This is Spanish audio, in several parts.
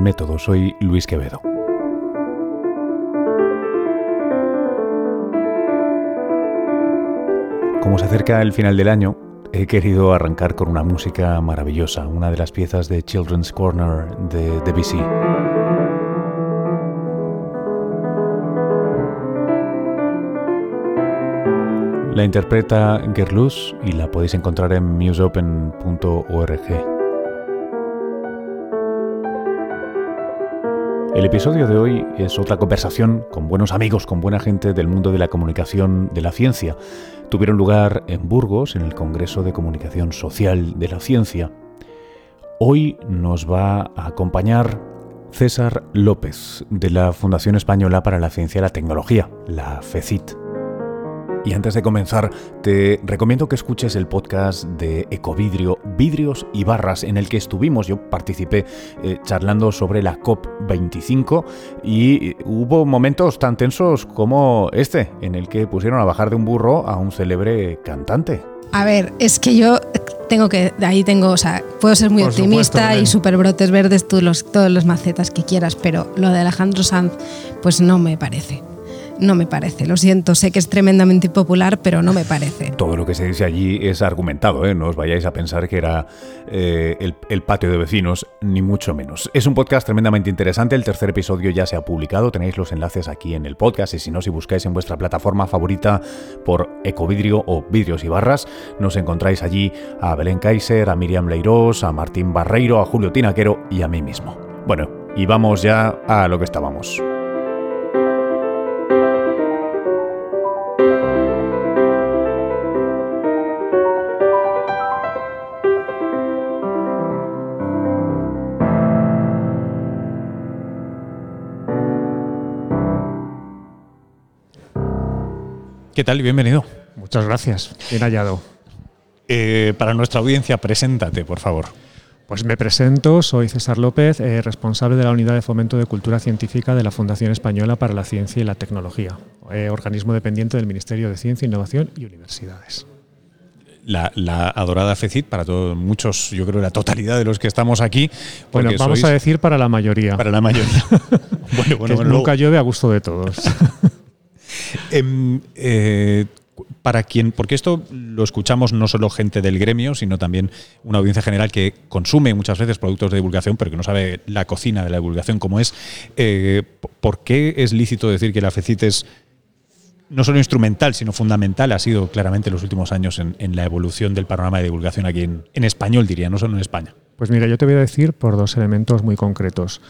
Método, soy Luis Quevedo. Como se acerca el final del año, he querido arrancar con una música maravillosa, una de las piezas de Children's Corner de Debussy. La interpreta Gerlus y la podéis encontrar en museopen.org. El episodio de hoy es otra conversación con buenos amigos, con buena gente del mundo de la comunicación de la ciencia. Tuvieron lugar en Burgos, en el Congreso de Comunicación Social de la Ciencia. Hoy nos va a acompañar César López, de la Fundación Española para la Ciencia y la Tecnología, la FECIT. Y antes de comenzar, te recomiendo que escuches el podcast de Ecovidrio, Vidrios y Barras, en el que estuvimos, yo participé eh, charlando sobre la COP25 y hubo momentos tan tensos como este, en el que pusieron a bajar de un burro a un célebre cantante. A ver, es que yo tengo que, ahí tengo, o sea, puedo ser muy optimista y super brotes verdes, tú los, todos los macetas que quieras, pero lo de Alejandro Sanz, pues no me parece no me parece. Lo siento, sé que es tremendamente impopular, pero no me parece. Todo lo que se dice allí es argumentado, ¿eh? no os vayáis a pensar que era eh, el, patio de vecinos, ni mucho menos. Es un podcast tremendamente interesante, el tercer episodio ya se ha publicado, tenéis los enlaces aquí en el podcast y si no, si buscáis en vuestra plataforma favorita por Ecovidrio o Vidrios y Barras, nos encontráis allí a Belén Kaiser, a Miriam Leirós, a Martín Barreiro, a Julio Tinaquero y a mí mismo. Bueno, y vamos ya a lo que estábamos. ¿Qué tal y bienvenido? Muchas gracias, bien hallado. Eh, para nuestra audiencia, preséntate, por favor. Pues me presento, soy César López, eh, responsable de la Unidad de Fomento de Cultura Científica de la Fundación Española para la Ciencia y la Tecnología, eh, organismo dependiente del Ministerio de Ciencia, Innovación y Universidades. La, adorada FECIT para todos, muchos, yo creo la totalidad de los que estamos aquí. Bueno, vamos a decir para la mayoría. Para la mayoría. bueno, bueno, nunca llueve a gusto de todos. Em, eh, para quien, porque esto lo escuchamos no solo gente del gremio, sino también una audiencia general que consume muchas veces productos de divulgación, pero que no sabe la cocina de la divulgación como es. Eh, ¿Por qué es lícito decir que la FECIT es no solo instrumental, sino fundamental, ha sido claramente en los últimos años en, la evolución del panorama de divulgación aquí en, en español, diría, no solo en España? Pues mira, yo te voy a decir por dos elementos muy concretos.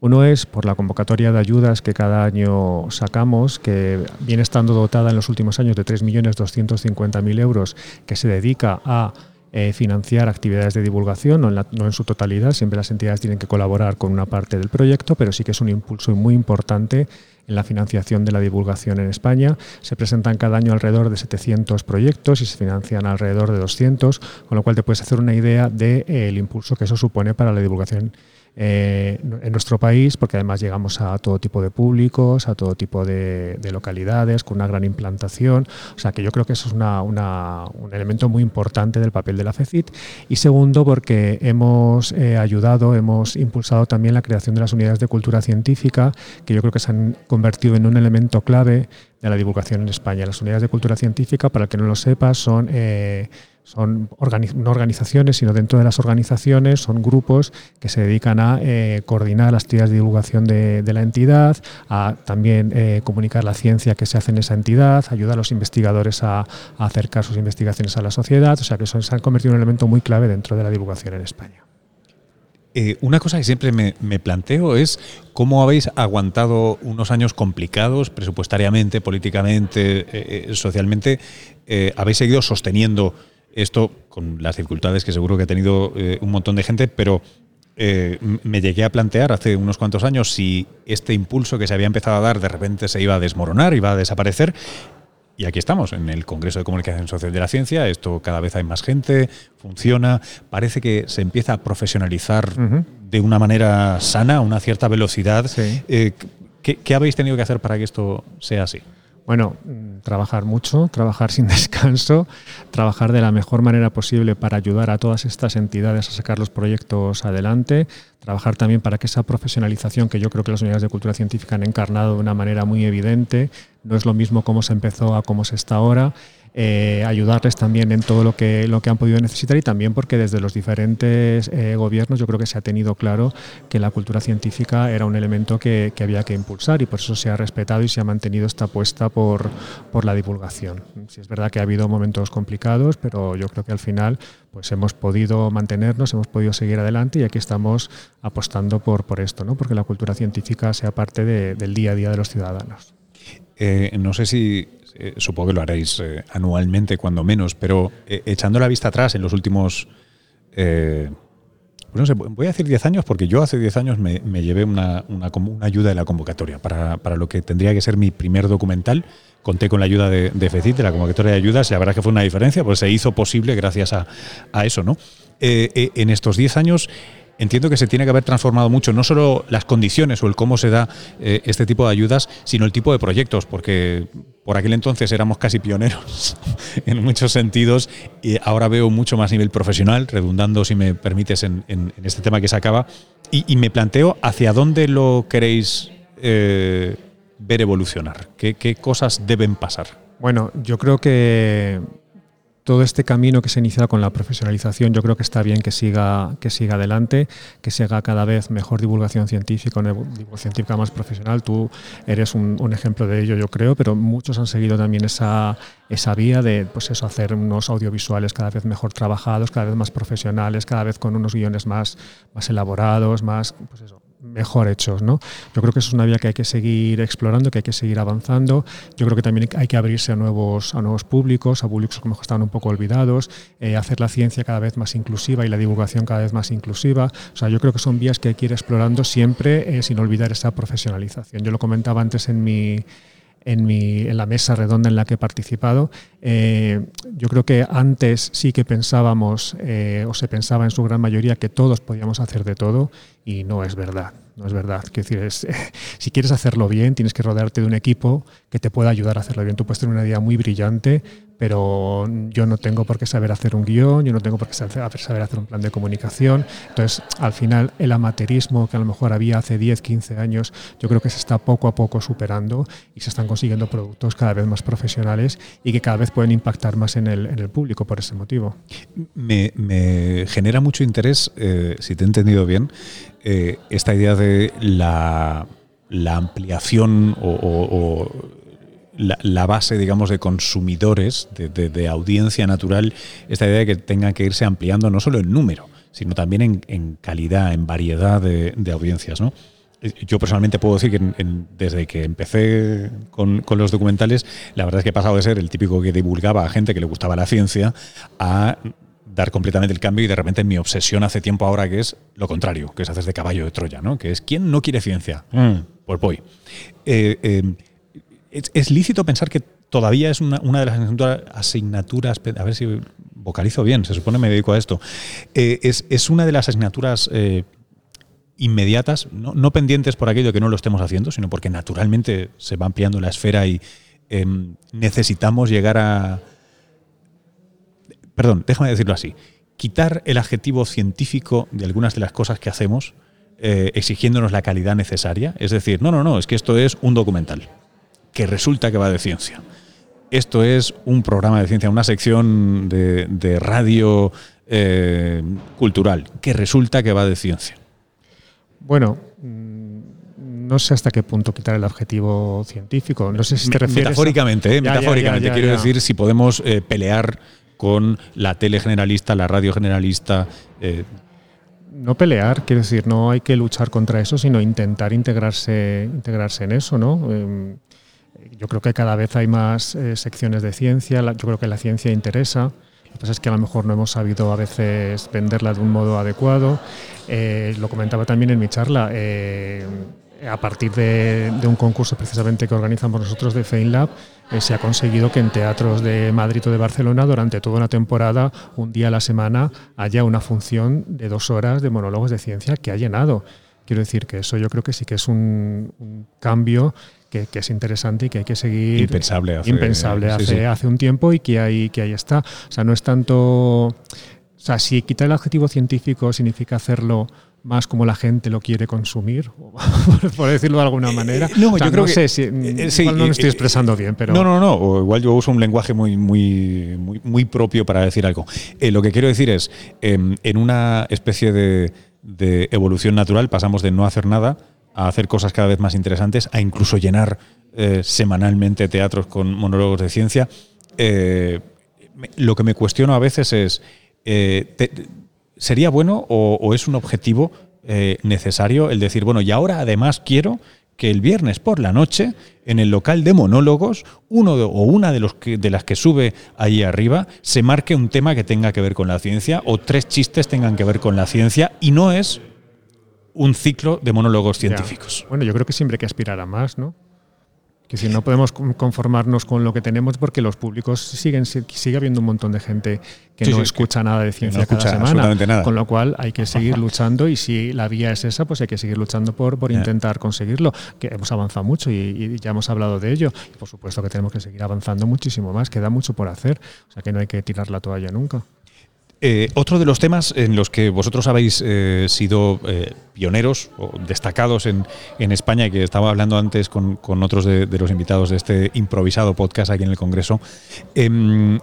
Uno es por la convocatoria de ayudas que cada año sacamos, que viene estando dotada en los últimos años de 3.250.000 euros, que se dedica a eh, financiar actividades de divulgación, no en, su totalidad, siempre las entidades tienen que colaborar con una parte del proyecto, pero sí que es un impulso muy importante en la financiación de la divulgación en España. Se presentan cada año alrededor de 700 proyectos y se financian alrededor de 200, con lo cual te puedes hacer una idea del de, eh, impulso que eso supone para la divulgación eh, en nuestro país, porque además llegamos a todo tipo de públicos, a todo tipo de, localidades, con una gran implantación. O sea que yo creo que eso es un elemento muy importante del papel de la FECIT. Y segundo, porque hemos eh, ayudado, hemos impulsado también la creación de las unidades de cultura científica, que yo creo que se han convertido en un elemento clave de la divulgación en España. Las unidades de cultura científica, para el que no lo sepa, son... Eh, son no organizaciones, sino dentro de las organizaciones son grupos que se dedican a eh, coordinar las actividades de divulgación de, la entidad, a también eh, comunicar la ciencia que se hace en esa entidad, ayudar a los investigadores a, acercar sus investigaciones a la sociedad, o sea que se han convertido en un elemento muy clave dentro de la divulgación en España. Eh, una cosa que siempre me, planteo es cómo habéis aguantado unos años complicados presupuestariamente, políticamente, socialmente. habéis seguido sosteniendo esto con las dificultades que seguro que ha tenido eh, un montón de gente, pero eh, me llegué a plantear hace unos cuantos años si este impulso que se había empezado a dar de repente se iba a desmoronar, iba a desaparecer. Y aquí estamos, en el Congreso de Comunicación Social de la Ciencia. Esto cada vez hay más gente, funciona. Parece que se empieza a profesionalizar de una manera sana, a una cierta velocidad. Eh, ¿qué, ¿Qué habéis tenido que hacer para que esto sea así? Bueno, mm, trabajar mucho, trabajar sin descanso, trabajar de la mejor manera posible para ayudar a todas estas entidades a sacar los proyectos adelante, trabajar también para que esa profesionalización que yo creo que las unidades de cultura científica han encarnado de una manera muy evidente, no es lo mismo cómo se empezó a cómo se está ahora, eh, ayudarles también en todo lo que, lo que han podido necesitar y también porque desde los diferentes eh, gobiernos yo creo que se ha tenido claro que la cultura científica era un elemento que, había que impulsar y por eso se ha respetado y se ha mantenido esta apuesta por, por la divulgación. Sí, es verdad que ha habido momentos complicados, pero yo creo que al final pues hemos podido mantenernos, hemos podido seguir adelante y aquí estamos apostando por, por esto, ¿no? porque la cultura científica sea parte del día a día de los ciudadanos. Eh, no sé si eh, supongo que lo haréis eh, anualmente cuando menos, pero echando la vista atrás en los últimos, pues no sé, voy a decir 10 años porque yo hace 10 años me, llevé una, una, ayuda de la convocatoria para, para, lo que tendría que ser mi primer documental. Conté con la ayuda de, de FECIT, de la convocatoria de ayudas, y la verdad es que fue una diferencia, pues se hizo posible gracias a, a eso, ¿no? en estos 10 años entiendo que se tiene que haber transformado mucho, no solo las condiciones o el cómo se da eh, este tipo de ayudas, sino el tipo de proyectos, porque por aquel entonces éramos casi pioneros en muchos sentidos y ahora veo mucho más nivel profesional, redundando, si me permites, en, este tema que se acaba, y, me planteo hacia dónde lo queréis eh, ver evolucionar, qué cosas deben pasar. Bueno, yo creo que todo este camino que se inicia con la profesionalización, yo creo que está bien que siga, que siga adelante, que se haga cada vez mejor divulgación científica, una divulgación científica más profesional. Tú eres un, ejemplo de ello, yo creo, pero muchos han seguido también esa, esa vía de pues eso, hacer unos audiovisuales cada vez mejor trabajados, cada vez más profesionales, cada vez con unos guiones más, más elaborados, más, pues eso, mejor hechos. ¿no? Yo creo que eso es una vía que hay que seguir explorando, que hay que seguir avanzando. Yo creo que también hay que abrirse a nuevos, a nuevos públicos, a públicos que mejor estaban un poco olvidados, eh, hacer la ciencia cada vez más inclusiva y la divulgación cada vez más inclusiva. O sea, yo creo que son vías que hay que ir explorando siempre eh, sin olvidar esa profesionalización. Yo lo comentaba antes en mi en, mi, en, la mesa redonda en la que he participado, eh, yo creo que antes sí que pensábamos, o se pensaba en su gran mayoría, que todos podíamos hacer de todo y no es verdad. No es verdad. decir, es, si quieres hacerlo bien, tienes que rodearte de un equipo que te pueda ayudar a hacerlo bien. Tú puedes tener una idea muy brillante, pero yo no tengo por qué saber hacer un guion, yo no tengo por qué saber hacer un plan de comunicación. Entonces, al final, el amateurismo que a lo mejor había hace 10, 15 años, yo creo que se está poco a poco superando y se están consiguiendo productos cada vez más profesionales y que cada vez pueden impactar más en el, en el público por ese motivo. Me, genera mucho interés, eh, si te he entendido bien, eh, esta idea de la, ampliación o, la, base, digamos, de consumidores, de, audiencia natural, esta idea de que tenga que irse ampliando no solo en número, sino también en, calidad, en variedad de, audiencias, ¿no? Eh, yo personalmente puedo decir que desde que empecé con, con, los documentales, la verdad es que he pasado de ser el típico que divulgaba a gente que le gustaba la ciencia a dar completamente el cambio y de repente mi obsesión hace tiempo ahora que es lo contrario, que es hacer de caballo de Troya, ¿no? Que es ¿quién no quiere ciencia? Mm. Pues voy. Eh, eh, es, lícito pensar que todavía es una, de las asignaturas, a ver si vocalizo bien, se supone me dedico a esto, eh, es, una de las asignaturas inmediatas, no, no, pendientes por aquello que no lo estemos haciendo, sino porque naturalmente se va ampliando la esfera y em, necesitamos llegar a perdón, déjame decirlo así, quitar el adjetivo científico de algunas de las cosas que hacemos, eh, exigiéndonos la calidad necesaria. Es decir, no, no, no, es que esto es un documental, que resulta que va de ciencia. Esto es un programa de ciencia, una sección de, radio eh, cultural, que resulta que va de ciencia. Bueno, mm, no sé hasta qué punto quitar el adjetivo científico. No sé si te refieres. Metafóricamente, ¿eh? metafóricamente. quiero decir si podemos pelear con la tele generalista, la radio generalista. Eh. No pelear, quiero decir, no hay que luchar contra eso, sino intentar integrarse, integrarse en eso, ¿no? Em, yo creo que cada vez hay más eh, secciones de ciencia, yo creo que la ciencia interesa. Lo que pasa es que a lo mejor no hemos sabido a veces venderla de un modo adecuado. Eh, lo comentaba también en mi charla a partir de, un concurso precisamente que organizamos nosotros de FeinLab, eh, se ha conseguido que en teatros de Madrid o de Barcelona durante toda una temporada, un día a la semana, haya una función de dos horas de monólogos de ciencia que ha llenado. Quiero decir que eso yo creo que sí que es un, cambio que, es interesante y que hay que seguir. Impensable hace, impensable hace, hace un tiempo y que ahí, que ahí está. O sea, no es tanto. O sea, si quitar el adjetivo científico significa hacerlo más como la gente lo quiere consumir, por decirlo de alguna manera. No, yo creo que sé si, eh, no me estoy expresando bien, pero no, no, no. O igual yo uso un lenguaje muy, muy, muy, muy propio para decir algo. Eh, lo que quiero decir es, em, en una especie de, de, evolución natural pasamos de no hacer nada a hacer cosas cada vez más interesantes, a incluso llenar eh, semanalmente teatros con monólogos de ciencia. lo que me cuestiono a veces es ¿sería bueno o, es un objetivo eh, necesario el decir, bueno, y ahora además quiero que el viernes por la noche, en el local de monólogos, uno o una de, los de las que sube ahí arriba, se marque un tema que tenga que ver con la ciencia o tres chistes tengan que ver con la ciencia y no es un ciclo de monólogos científicos. Bueno, yo creo que siempre hay que aspirar a más, ¿no? Que si no podemos conformarnos con lo que tenemos porque los públicos siguen sigue habiendo un montón de gente que no escucha nada de ciencia cada semana con lo cual hay que seguir luchando y si la vía es esa pues hay que seguir luchando por, por intentar conseguirlo que hemos avanzado mucho y, ya hemos hablado de ello. Y por supuesto que tenemos que seguir avanzando muchísimo más queda mucho por hacer o sea que no hay que tirar la toalla nunca eh, otro de los temas en los que vosotros habéis eh, sido eh, pioneros o destacados en, España, y que estaba hablando antes con, otros de, los invitados de este improvisado podcast aquí en el Congreso, em,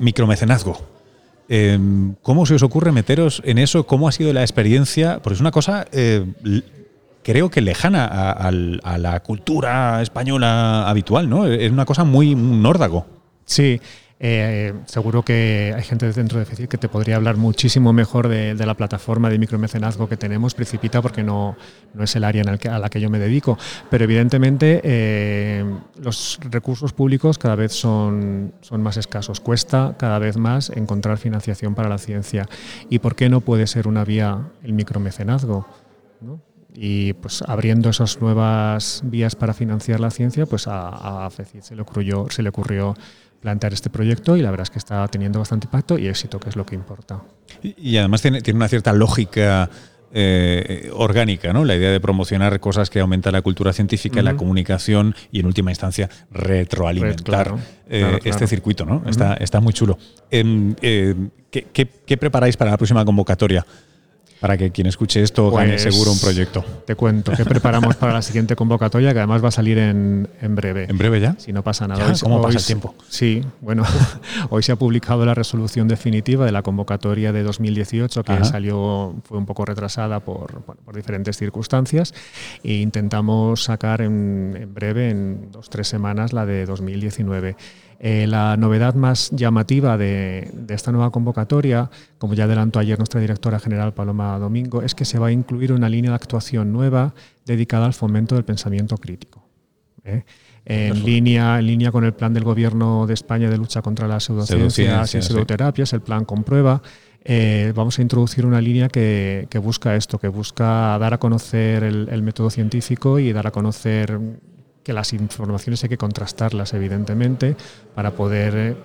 micromecenazgo. Em, ¿Cómo se os ocurre meteros en eso? ¿Cómo ha sido la experiencia? Porque es una cosa, creo que lejana a, a, la cultura española habitual, ¿no? Es una cosa muy nórdago. Sí, eh, seguro que hay gente dentro de FECID que te podría hablar muchísimo mejor de, la plataforma de micromecenazgo que tenemos, Principita, porque no, no es el área a la que yo me dedico. Pero evidentemente eh, los recursos públicos cada vez son, son más escasos. Cuesta cada vez más encontrar financiación para la ciencia. ¿Y por qué no puede ser una vía el micromecenazgo? Y pues abriendo esas nuevas vías para financiar la ciencia, pues a, a FECID se le ocurrió, se le ocurrió plantear este proyecto y la verdad es que está teniendo bastante impacto y éxito, que es lo que importa. Y, además tiene, tiene, una cierta lógica eh, orgánica, ¿no? La idea de promocionar cosas que aumentan la cultura científica, la comunicación y en última instancia retroalimentar eh, este circuito, ¿no? está, está muy chulo. Em, eh, ¿qué, qué preparáis para la próxima convocatoria? Para que quien escuche esto gane pues, seguro un proyecto. Te cuento que preparamos para la siguiente convocatoria, que además va a salir en, breve. ¿En breve ya? Si no pasa nada. ¿Cómo pasa el tiempo? Sí, bueno, hoy se ha publicado la resolución definitiva de la convocatoria de 2018, que salió, fue un poco retrasada por, por, diferentes circunstancias, e intentamos sacar en, en breve, en dos, tres semanas, la de 2019. Eh, la novedad más llamativa de, esta nueva convocatoria, como ya adelantó ayer nuestra directora general Paloma Domingo, es que se va a incluir una línea de actuación nueva dedicada al fomento del pensamiento crítico. ¿eh? En, línea, en línea con el plan del Gobierno de España de lucha contra las pseudociencias y pseudoterapias, el plan Comprueba, eh, vamos a introducir una línea que, busca esto, que busca dar a conocer el, método científico y dar a conocer que las informaciones hay que contrastarlas, evidentemente, para poder, eh,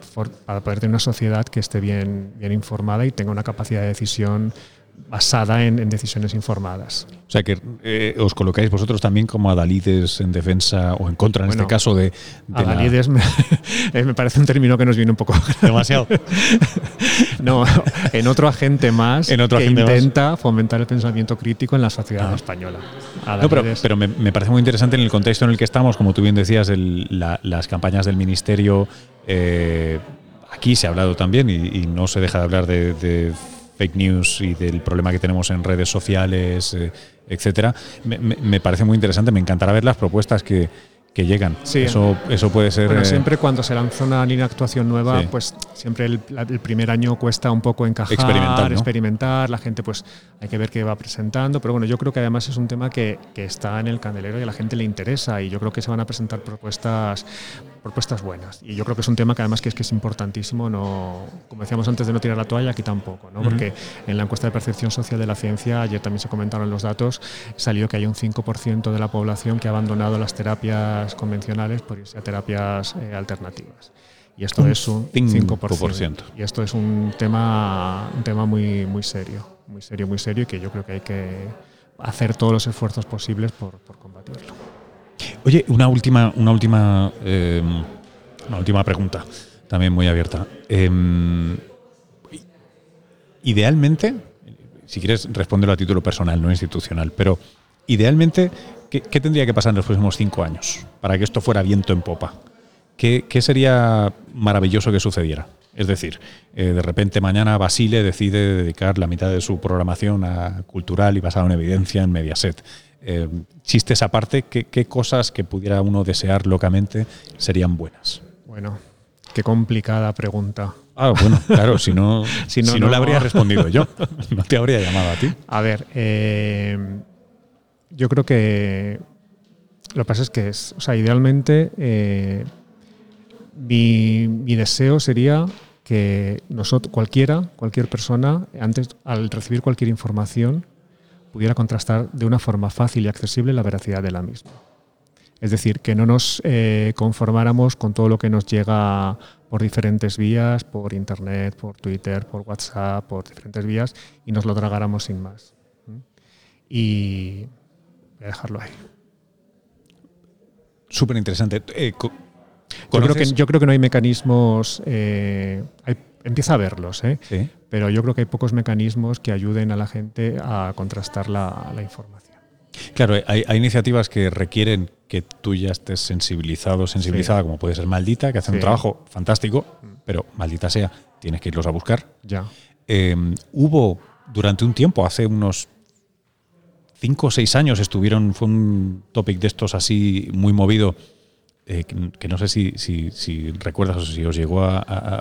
para poder tener una sociedad que esté bien, bien informada y tenga una capacidad de decisión basada en, decisiones informadas. O sea que eh, os colocáis vosotros también como adalides en defensa o en contra, en este caso, de... adalides eh, me, parece un término que nos viene un poco... Demasiado. no, en otro agente más que intenta fomentar el pensamiento crítico en la sociedad española. No, pero, me, parece muy interesante en el contexto en el que estamos, como tú bien decías, las campañas del Ministerio... Eh, aquí se ha hablado también y, no se deja de hablar de fake news y del problema que tenemos en redes sociales, eh, etcétera, me, parece muy interesante. Me encantará ver las propuestas que, que llegan. Sí. Eso, eso puede ser. Bueno, eh, siempre cuando se lanza una línea de actuación nueva, pues siempre el, primer año cuesta un poco encajar, experimentar, experimentar, La gente, pues hay que ver qué va presentando. Pero bueno, yo creo que además es un tema que, que, está en el candelero y a la gente le interesa. Y yo creo que se van a presentar propuestas propuestas buenas. Y yo creo que es un tema que además que es, que es importantísimo, no, como decíamos antes de no tirar la toalla, aquí tampoco, ¿no? porque en la encuesta de percepción social de la ciencia, ayer también se comentaron los datos, salió que hay un 5% de la población que ha abandonado las terapias convencionales por irse a terapias eh, alternativas. Y esto es un 5%. Y esto es un tema, un tema muy, muy serio, muy serio, muy serio y que yo creo que hay que hacer todos los esfuerzos posibles por, por combatirlo. Oye, una última, una última, eh, una última pregunta, también muy abierta. Em, idealmente, si quieres respóndelo a título personal, no institucional, pero idealmente, ¿qué, tendría que pasar en los próximos cinco años para que esto fuera viento en popa? ¿Qué, sería maravilloso que sucediera? Es decir, eh, de repente mañana Basile decide dedicar la mitad de su programación a cultural y basado en evidencia en Mediaset. Eh, chistes aparte, ¿qué, ¿qué cosas que pudiera uno desear locamente serían buenas? Bueno, qué complicada pregunta. Ah, bueno, claro, si no, si no, no, le habría respondido yo, no te habría llamado a ti. A ver, eh, yo creo que lo que pasa es que, es, o sea, idealmente eh, mi, deseo sería que nosotros, cualquiera, cualquier persona, antes, al recibir cualquier información, pudiera contrastar de una forma fácil y accesible la veracidad de la misma. Es decir, que no nos eh, conformáramos con todo lo que nos llega por diferentes vías, por Internet, por Twitter, por WhatsApp, por diferentes vías, y nos lo tragáramos sin más. Y voy a dejarlo ahí. Súper interesante. Eh, yo, creo que, yo creo que no hay mecanismos, eh, empieza a verlos, ¿eh? pero yo creo que hay pocos mecanismos que ayuden a la gente a contrastar la, información. Claro, hay, iniciativas que requieren que tú ya estés sensibilizado, sensibilizada, como puede ser Maldita, que hace un trabajo fantástico, mm. pero maldita sea, tienes que irlos a buscar. Ya. Em, hubo durante un tiempo, hace unos cinco o seis años, estuvieron, fue un topic de estos así muy movido, eh, que, no sé si, recuerdas o si os llegó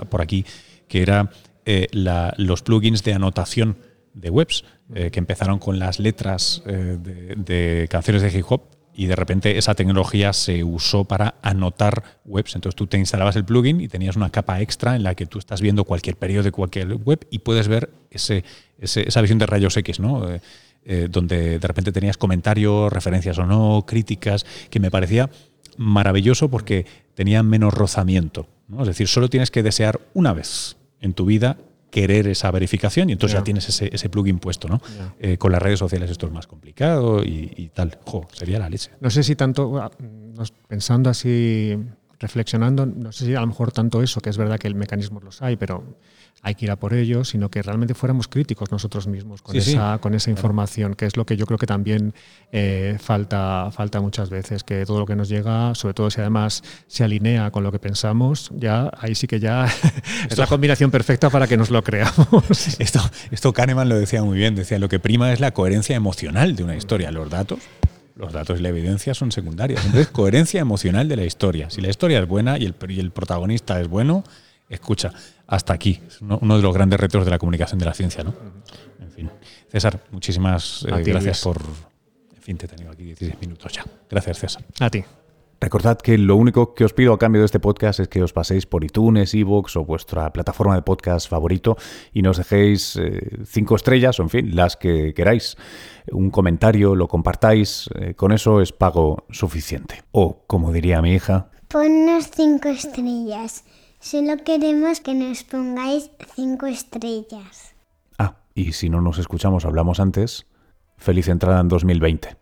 por aquí, que era eh, los plugins de anotación de webs, eh, que empezaron con las letras de, canciones de hip hop y de repente esa tecnología se usó para anotar webs. Entonces tú te instalabas el plugin y tenías una capa extra en la que tú estás viendo cualquier periodo de cualquier web y puedes ver esa visión de rayos X, ¿no? Donde de repente tenías comentarios, referencias o no, críticas, que me parecía maravilloso porque tenía menos rozamiento. ¿no? Es decir, solo tienes que desear una vez en tu vida querer esa verificación y entonces ya tienes ese, ese plugin puesto, ¿no? Eh, con las redes sociales esto es más complicado y, tal. Jo, sería la leche. No sé si tanto, ah, pensando así, reflexionando, no sé si a lo mejor tanto eso, que es verdad que el mecanismo los hay, pero hay que ir a por ello, sino que realmente fuéramos críticos nosotros mismos con, esa, con esa información, que es lo que yo creo que también eh, falta, falta muchas veces, que todo lo que nos llega, sobre todo si además se alinea con lo que pensamos, ya ahí sí que ya es la combinación perfecta para que nos lo creamos. Esto, esto Kahneman lo decía muy bien, decía, lo que prima es la coherencia emocional de una historia, los datos los datos y la evidencia son secundarias. Entonces, coherencia emocional de la historia. Si la historia es buena y el, y el protagonista es bueno, escucha, hasta aquí. Es uno, de los grandes retos de la comunicación de la ciencia, ¿no? En fin. César, muchísimas eh, gracias por. En fin, te he tenido aquí 16 minutos ya. Gracias, César. A ti. Recordad que lo único que os pido a cambio de este podcast es que os paséis por iTunes, Evox o vuestra plataforma de podcast favorito y nos dejéis eh, cinco estrellas o, en fin, las que queráis. Un comentario, lo compartáis, eh, con eso es pago suficiente. O, como diría mi hija, ponnos cinco estrellas. Solo queremos que nos pongáis cinco estrellas. Ah, y si no nos escuchamos, hablamos antes. Feliz entrada en 2020.